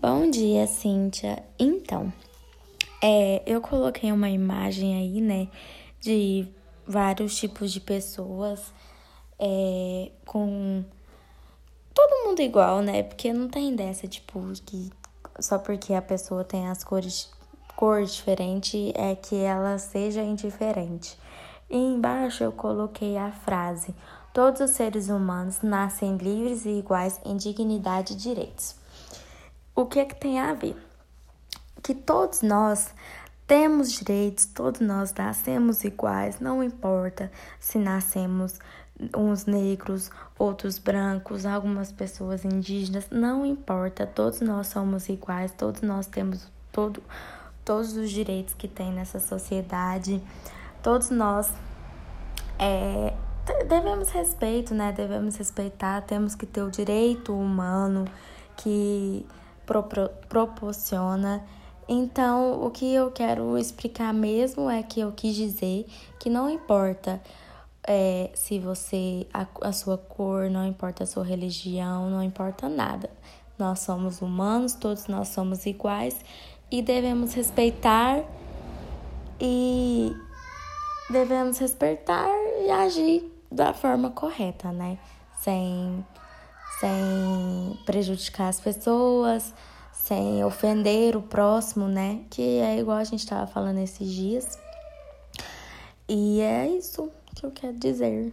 Bom dia, Cíntia. Então, é, eu coloquei uma imagem aí, né, de vários tipos de pessoas é, com todo mundo igual, né? Porque não tem dessa, tipo, que só porque a pessoa tem as cores cor diferente é que ela seja indiferente. E embaixo eu coloquei a frase: Todos os seres humanos nascem livres e iguais em dignidade e direitos. O que é que tem a ver? Que todos nós temos direitos, todos nós nascemos iguais, não importa se nascemos uns negros, outros brancos, algumas pessoas indígenas, não importa, todos nós somos iguais, todos nós temos todo, todos os direitos que tem nessa sociedade, todos nós é, devemos respeito, né? Devemos respeitar, temos que ter o direito humano que pro proporciona. Então, o que eu quero explicar mesmo é que eu quis dizer que não importa é, se você, a, a sua cor, não importa a sua religião, não importa nada. Nós somos humanos, todos nós somos iguais e devemos respeitar e devemos respeitar e agir da forma correta, né? Sem sem prejudicar as pessoas, sem ofender o próximo, né? Que é igual a gente estava falando esses dias. E é isso que eu quero dizer.